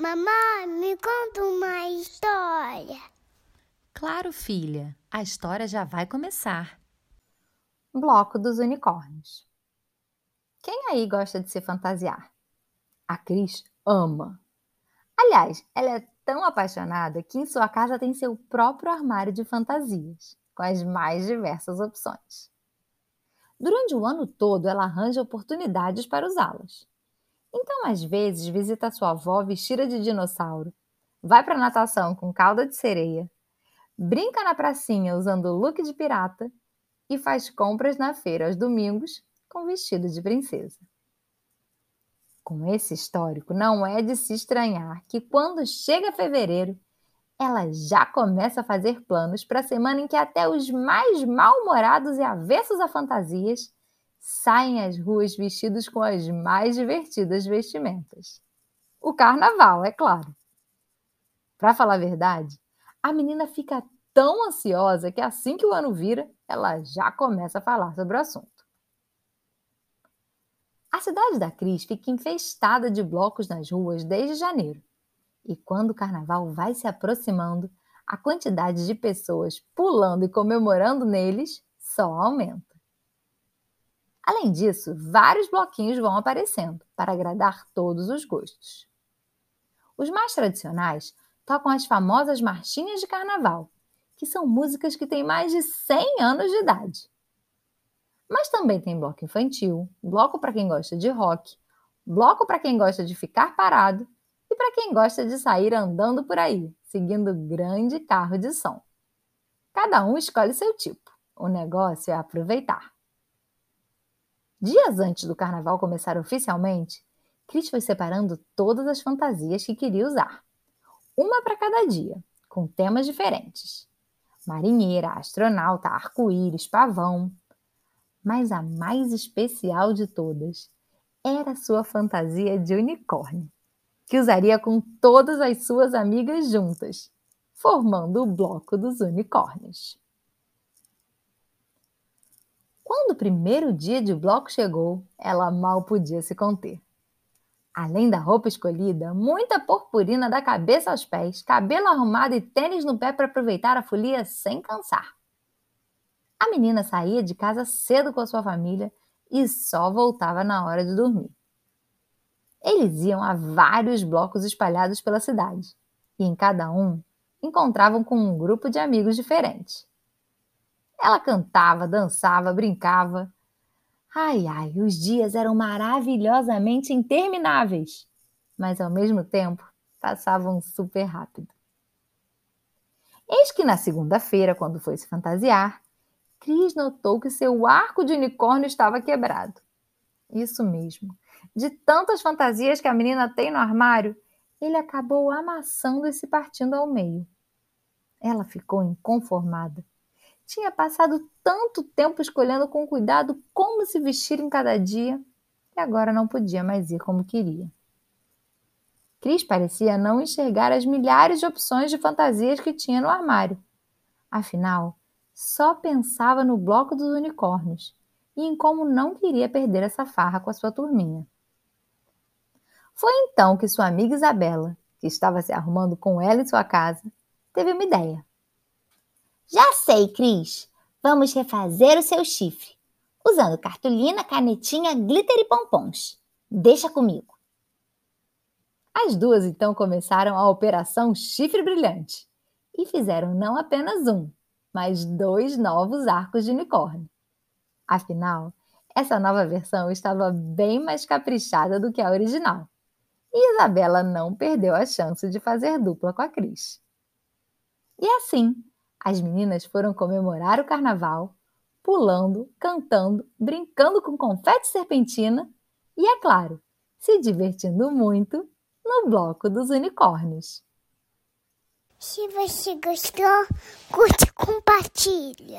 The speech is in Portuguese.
Mamãe, me conta uma história. Claro, filha, a história já vai começar. Bloco dos Unicórnios. Quem aí gosta de se fantasiar? A Cris ama. Aliás, ela é tão apaixonada que em sua casa tem seu próprio armário de fantasias, com as mais diversas opções. Durante o ano todo, ela arranja oportunidades para usá-las. Então, às vezes, visita sua avó vestida de dinossauro, vai para natação com calda de sereia, brinca na pracinha usando look de pirata. E faz compras na feira aos domingos com vestido de princesa. Com esse histórico, não é de se estranhar que quando chega fevereiro, ela já começa a fazer planos para a semana em que até os mais mal-humorados e avessos a fantasias saem às ruas vestidos com as mais divertidas vestimentas. O carnaval, é claro. Para falar a verdade, a menina fica tão ansiosa que assim que o ano vira, ela já começa a falar sobre o assunto. A cidade da Cris fica infestada de blocos nas ruas desde janeiro. E quando o carnaval vai se aproximando, a quantidade de pessoas pulando e comemorando neles só aumenta. Além disso, vários bloquinhos vão aparecendo para agradar todos os gostos. Os mais tradicionais tocam as famosas marchinhas de carnaval, que são músicas que têm mais de 100 anos de idade. Mas também tem bloco infantil, bloco para quem gosta de rock, bloco para quem gosta de ficar parado e para quem gosta de sair andando por aí, seguindo grande carro de som. Cada um escolhe seu tipo. O negócio é aproveitar. Dias antes do carnaval começar oficialmente, Cris foi separando todas as fantasias que queria usar. Uma para cada dia, com temas diferentes. Marinheira, astronauta, arco-íris, pavão, mas a mais especial de todas era sua fantasia de unicórnio, que usaria com todas as suas amigas juntas, formando o bloco dos unicórnios. Quando o primeiro dia de bloco chegou, ela mal podia se conter. Além da roupa escolhida, muita purpurina da cabeça aos pés, cabelo arrumado e tênis no pé para aproveitar a folia sem cansar. A menina saía de casa cedo com a sua família e só voltava na hora de dormir. Eles iam a vários blocos espalhados pela cidade e em cada um encontravam com um grupo de amigos diferentes. Ela cantava, dançava, brincava. Ai, ai, os dias eram maravilhosamente intermináveis, mas ao mesmo tempo passavam super rápido. Eis que na segunda-feira, quando foi se fantasiar, Cris notou que seu arco de unicórnio estava quebrado. Isso mesmo. De tantas fantasias que a menina tem no armário, ele acabou amassando e se partindo ao meio. Ela ficou inconformada. Tinha passado tanto tempo escolhendo com cuidado como se vestir em cada dia e agora não podia mais ir como queria. Cris parecia não enxergar as milhares de opções de fantasias que tinha no armário. Afinal, só pensava no bloco dos unicórnios e em como não queria perder essa farra com a sua turminha. Foi então que sua amiga Isabela, que estava se arrumando com ela em sua casa, teve uma ideia. Já sei, Cris. Vamos refazer o seu chifre, usando cartolina, canetinha, glitter e pompons. Deixa comigo. As duas então começaram a operação Chifre Brilhante e fizeram não apenas um, mas dois novos arcos de unicórnio. Afinal, essa nova versão estava bem mais caprichada do que a original. E Isabela não perdeu a chance de fazer dupla com a Cris. E assim, as meninas foram comemorar o carnaval, pulando, cantando, brincando com confete serpentina e, é claro, se divertindo muito no bloco dos unicórnios. Se você gostou, curte e compartilha.